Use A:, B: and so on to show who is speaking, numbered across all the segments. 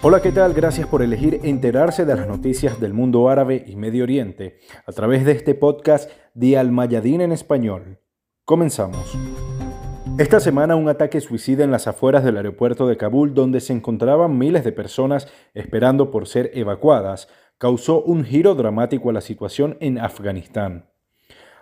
A: Hola, ¿qué tal? Gracias por elegir enterarse de las noticias del mundo árabe y Medio Oriente a través de este podcast de Al Mayadin en español. Comenzamos. Esta semana un ataque suicida en las afueras del aeropuerto de Kabul, donde se encontraban miles de personas esperando por ser evacuadas, causó un giro dramático a la situación en Afganistán.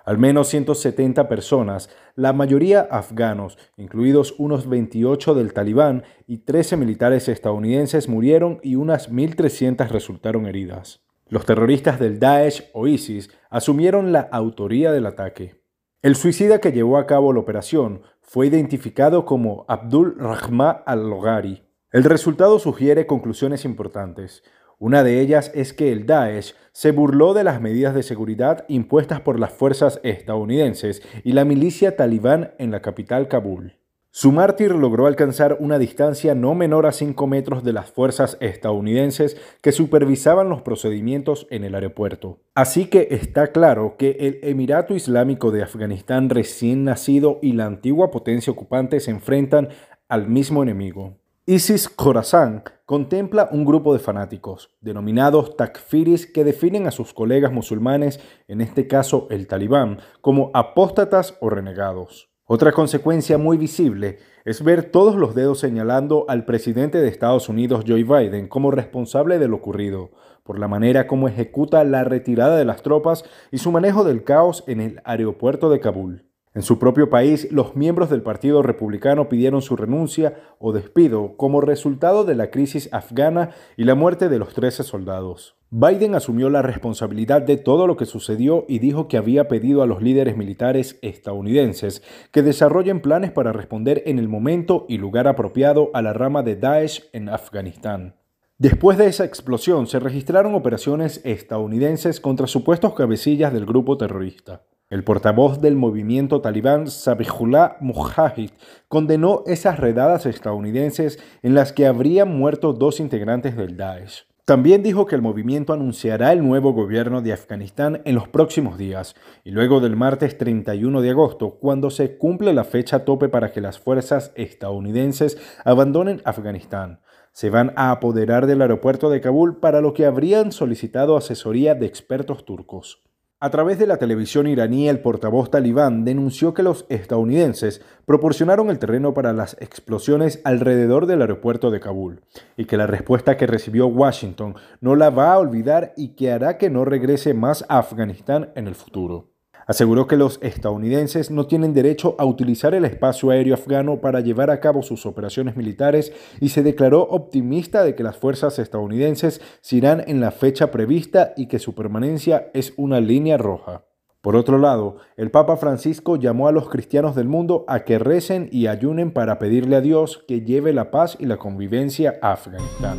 A: Al menos 170 personas, la mayoría afganos, incluidos unos 28 del talibán y 13 militares estadounidenses murieron y unas 1.300 resultaron heridas. Los terroristas del Daesh o ISIS asumieron la autoría del ataque. El suicida que llevó a cabo la operación fue identificado como Abdul Rahman al-Logari. El resultado sugiere conclusiones importantes. Una de ellas es que el Daesh se burló de las medidas de seguridad impuestas por las fuerzas estadounidenses y la milicia talibán en la capital Kabul. Su mártir logró alcanzar una distancia no menor a 5 metros de las fuerzas estadounidenses que supervisaban los procedimientos en el aeropuerto. Así que está claro que el Emirato Islámico de Afganistán recién nacido y la antigua potencia ocupante se enfrentan al mismo enemigo. ISIS Khorasan contempla un grupo de fanáticos, denominados takfiris, que definen a sus colegas musulmanes, en este caso el talibán, como apóstatas o renegados. Otra consecuencia muy visible es ver todos los dedos señalando al presidente de Estados Unidos, Joe Biden, como responsable de lo ocurrido, por la manera como ejecuta la retirada de las tropas y su manejo del caos en el aeropuerto de Kabul. En su propio país, los miembros del Partido Republicano pidieron su renuncia o despido como resultado de la crisis afgana y la muerte de los 13 soldados. Biden asumió la responsabilidad de todo lo que sucedió y dijo que había pedido a los líderes militares estadounidenses que desarrollen planes para responder en el momento y lugar apropiado a la rama de Daesh en Afganistán. Después de esa explosión se registraron operaciones estadounidenses contra supuestos cabecillas del grupo terrorista. El portavoz del movimiento talibán, Sabihullah Mujahid, condenó esas redadas estadounidenses en las que habrían muerto dos integrantes del Daesh. También dijo que el movimiento anunciará el nuevo gobierno de Afganistán en los próximos días y luego del martes 31 de agosto, cuando se cumple la fecha tope para que las fuerzas estadounidenses abandonen Afganistán. Se van a apoderar del aeropuerto de Kabul para lo que habrían solicitado asesoría de expertos turcos. A través de la televisión iraní, el portavoz talibán denunció que los estadounidenses proporcionaron el terreno para las explosiones alrededor del aeropuerto de Kabul y que la respuesta que recibió Washington no la va a olvidar y que hará que no regrese más a Afganistán en el futuro. Aseguró que los estadounidenses no tienen derecho a utilizar el espacio aéreo afgano para llevar a cabo sus operaciones militares y se declaró optimista de que las fuerzas estadounidenses se irán en la fecha prevista y que su permanencia es una línea roja. Por otro lado, el Papa Francisco llamó a los cristianos del mundo a que recen y ayunen para pedirle a Dios que lleve la paz y la convivencia a Afganistán.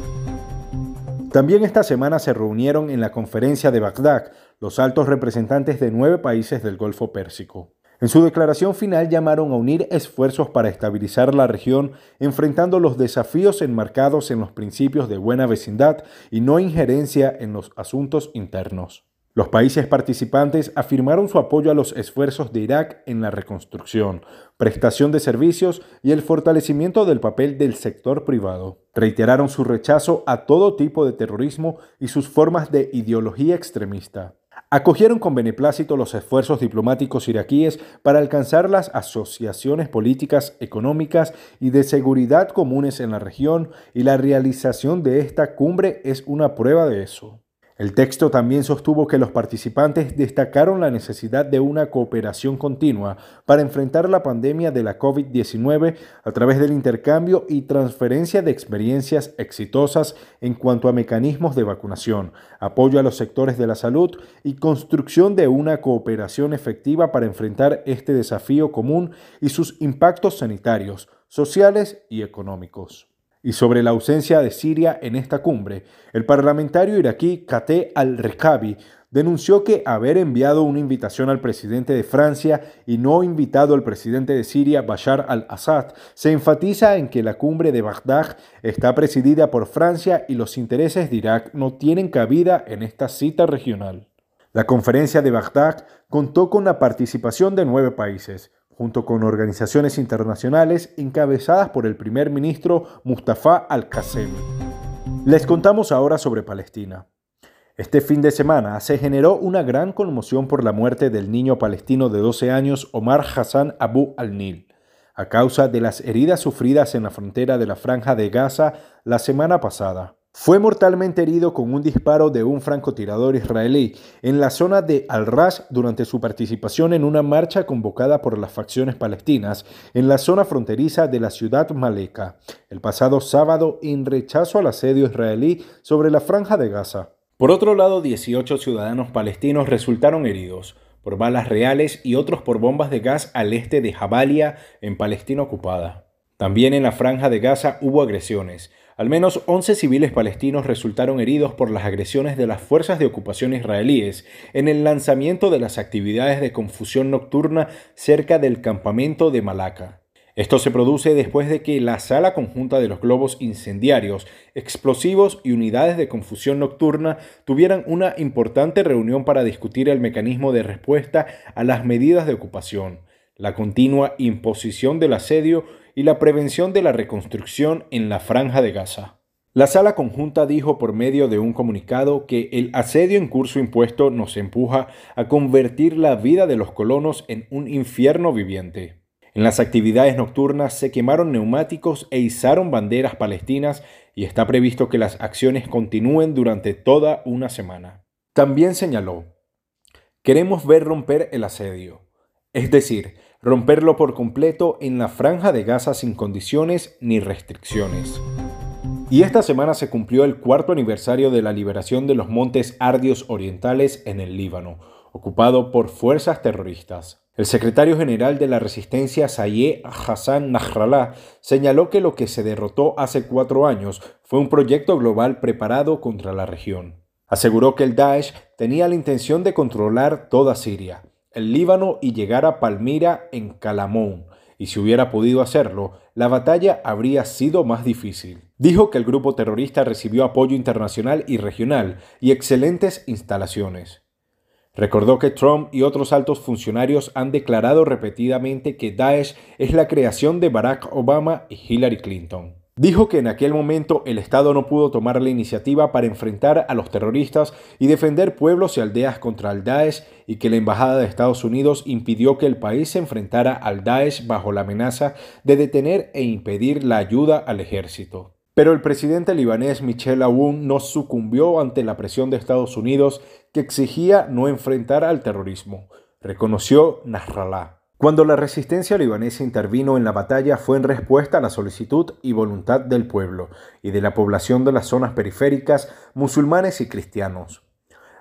A: También esta semana se reunieron en la conferencia de Bagdad los altos representantes de nueve países del Golfo Pérsico. En su declaración final llamaron a unir esfuerzos para estabilizar la región, enfrentando los desafíos enmarcados en los principios de buena vecindad y no injerencia en los asuntos internos. Los países participantes afirmaron su apoyo a los esfuerzos de Irak en la reconstrucción, prestación de servicios y el fortalecimiento del papel del sector privado. Reiteraron su rechazo a todo tipo de terrorismo y sus formas de ideología extremista. Acogieron con beneplácito los esfuerzos diplomáticos iraquíes para alcanzar las asociaciones políticas, económicas y de seguridad comunes en la región y la realización de esta cumbre es una prueba de eso. El texto también sostuvo que los participantes destacaron la necesidad de una cooperación continua para enfrentar la pandemia de la COVID-19 a través del intercambio y transferencia de experiencias exitosas en cuanto a mecanismos de vacunación, apoyo a los sectores de la salud y construcción de una cooperación efectiva para enfrentar este desafío común y sus impactos sanitarios, sociales y económicos y sobre la ausencia de Siria en esta cumbre, el parlamentario iraquí Kate al-Rekabi denunció que haber enviado una invitación al presidente de Francia y no invitado al presidente de Siria, Bashar al-Assad, se enfatiza en que la cumbre de Bagdad está presidida por Francia y los intereses de Irak no tienen cabida en esta cita regional. La conferencia de Bagdad contó con la participación de nueve países, junto con organizaciones internacionales encabezadas por el primer ministro Mustafa al-Qasemi. Les contamos ahora sobre Palestina. Este fin de semana se generó una gran conmoción por la muerte del niño palestino de 12 años Omar Hassan Abu al-Nil, a causa de las heridas sufridas en la frontera de la franja de Gaza la semana pasada. Fue mortalmente herido con un disparo de un francotirador israelí en la zona de Al-Ras durante su participación en una marcha convocada por las facciones palestinas en la zona fronteriza de la ciudad Maleka el pasado sábado en rechazo al asedio israelí sobre la franja de Gaza. Por otro lado, 18 ciudadanos palestinos resultaron heridos por balas reales y otros por bombas de gas al este de Jabalia, en Palestina ocupada. También en la franja de Gaza hubo agresiones. Al menos 11 civiles palestinos resultaron heridos por las agresiones de las fuerzas de ocupación israelíes en el lanzamiento de las actividades de confusión nocturna cerca del campamento de Malaca. Esto se produce después de que la sala conjunta de los globos incendiarios, explosivos y unidades de confusión nocturna tuvieran una importante reunión para discutir el mecanismo de respuesta a las medidas de ocupación, la continua imposición del asedio y la prevención de la reconstrucción en la franja de Gaza. La sala conjunta dijo por medio de un comunicado que el asedio en curso impuesto nos empuja a convertir la vida de los colonos en un infierno viviente. En las actividades nocturnas se quemaron neumáticos e izaron banderas palestinas y está previsto que las acciones continúen durante toda una semana. También señaló, queremos ver romper el asedio, es decir, romperlo por completo en la franja de Gaza sin condiciones ni restricciones. Y esta semana se cumplió el cuarto aniversario de la liberación de los montes Ardios Orientales en el Líbano, ocupado por fuerzas terroristas. El secretario general de la resistencia Sayed Hassan Nasrallah señaló que lo que se derrotó hace cuatro años fue un proyecto global preparado contra la región. Aseguró que el Daesh tenía la intención de controlar toda Siria, el Líbano y llegar a Palmira en Calamón, y si hubiera podido hacerlo, la batalla habría sido más difícil. Dijo que el grupo terrorista recibió apoyo internacional y regional y excelentes instalaciones. Recordó que Trump y otros altos funcionarios han declarado repetidamente que Daesh es la creación de Barack Obama y Hillary Clinton. Dijo que en aquel momento el Estado no pudo tomar la iniciativa para enfrentar a los terroristas y defender pueblos y aldeas contra el Daesh y que la Embajada de Estados Unidos impidió que el país se enfrentara al Daesh bajo la amenaza de detener e impedir la ayuda al ejército. Pero el presidente libanés Michel Aoun no sucumbió ante la presión de Estados Unidos que exigía no enfrentar al terrorismo, reconoció Nasrallah. Cuando la resistencia libanesa intervino en la batalla fue en respuesta a la solicitud y voluntad del pueblo y de la población de las zonas periféricas, musulmanes y cristianos.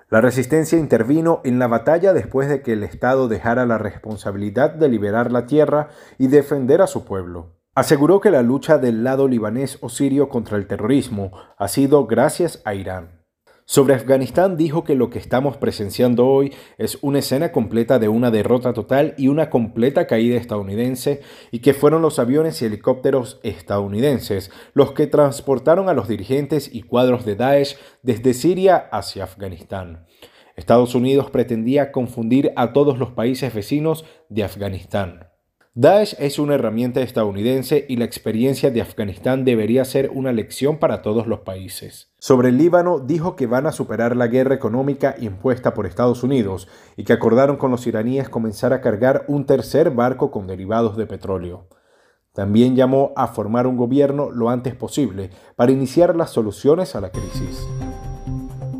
A: La resistencia intervino en la batalla después de que el Estado dejara la responsabilidad de liberar la tierra y defender a su pueblo. Aseguró que la lucha del lado libanés o sirio contra el terrorismo ha sido gracias a Irán. Sobre Afganistán dijo que lo que estamos presenciando hoy es una escena completa de una derrota total y una completa caída estadounidense y que fueron los aviones y helicópteros estadounidenses los que transportaron a los dirigentes y cuadros de Daesh desde Siria hacia Afganistán. Estados Unidos pretendía confundir a todos los países vecinos de Afganistán. Daesh es una herramienta estadounidense y la experiencia de Afganistán debería ser una lección para todos los países. Sobre el Líbano dijo que van a superar la guerra económica impuesta por Estados Unidos y que acordaron con los iraníes comenzar a cargar un tercer barco con derivados de petróleo. También llamó a formar un gobierno lo antes posible para iniciar las soluciones a la crisis.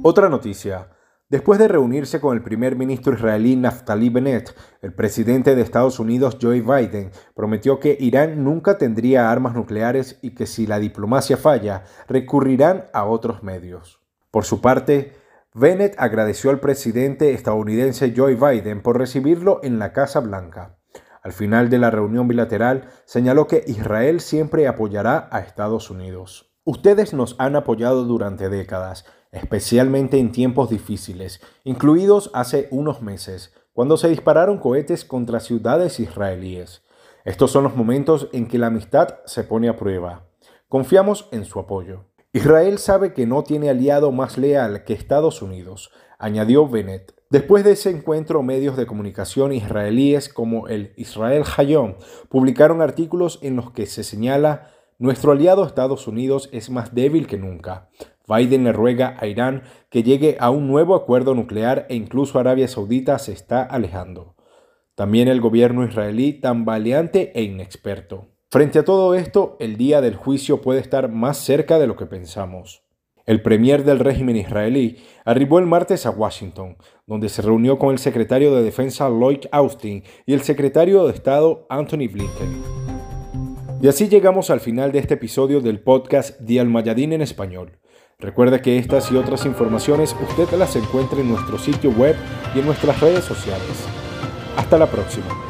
A: Otra noticia. Después de reunirse con el primer ministro israelí Naftali Bennett, el presidente de Estados Unidos Joe Biden prometió que Irán nunca tendría armas nucleares y que si la diplomacia falla, recurrirán a otros medios. Por su parte, Bennett agradeció al presidente estadounidense Joe Biden por recibirlo en la Casa Blanca. Al final de la reunión bilateral, señaló que Israel siempre apoyará a Estados Unidos. Ustedes nos han apoyado durante décadas especialmente en tiempos difíciles, incluidos hace unos meses, cuando se dispararon cohetes contra ciudades israelíes. Estos son los momentos en que la amistad se pone a prueba. Confiamos en su apoyo. Israel sabe que no tiene aliado más leal que Estados Unidos, añadió Bennett. Después de ese encuentro, medios de comunicación israelíes como el Israel Hayom publicaron artículos en los que se señala Nuestro aliado Estados Unidos es más débil que nunca. Biden le ruega a Irán que llegue a un nuevo acuerdo nuclear e incluso Arabia Saudita se está alejando. También el gobierno israelí tan valiente e inexperto. Frente a todo esto, el día del juicio puede estar más cerca de lo que pensamos. El premier del régimen israelí arribó el martes a Washington, donde se reunió con el secretario de Defensa Lloyd Austin y el secretario de Estado Anthony Blinken. Y así llegamos al final de este episodio del podcast de Almayadín en español. Recuerda que estas y otras informaciones usted las encuentra en nuestro sitio web y en nuestras redes sociales. Hasta la próxima.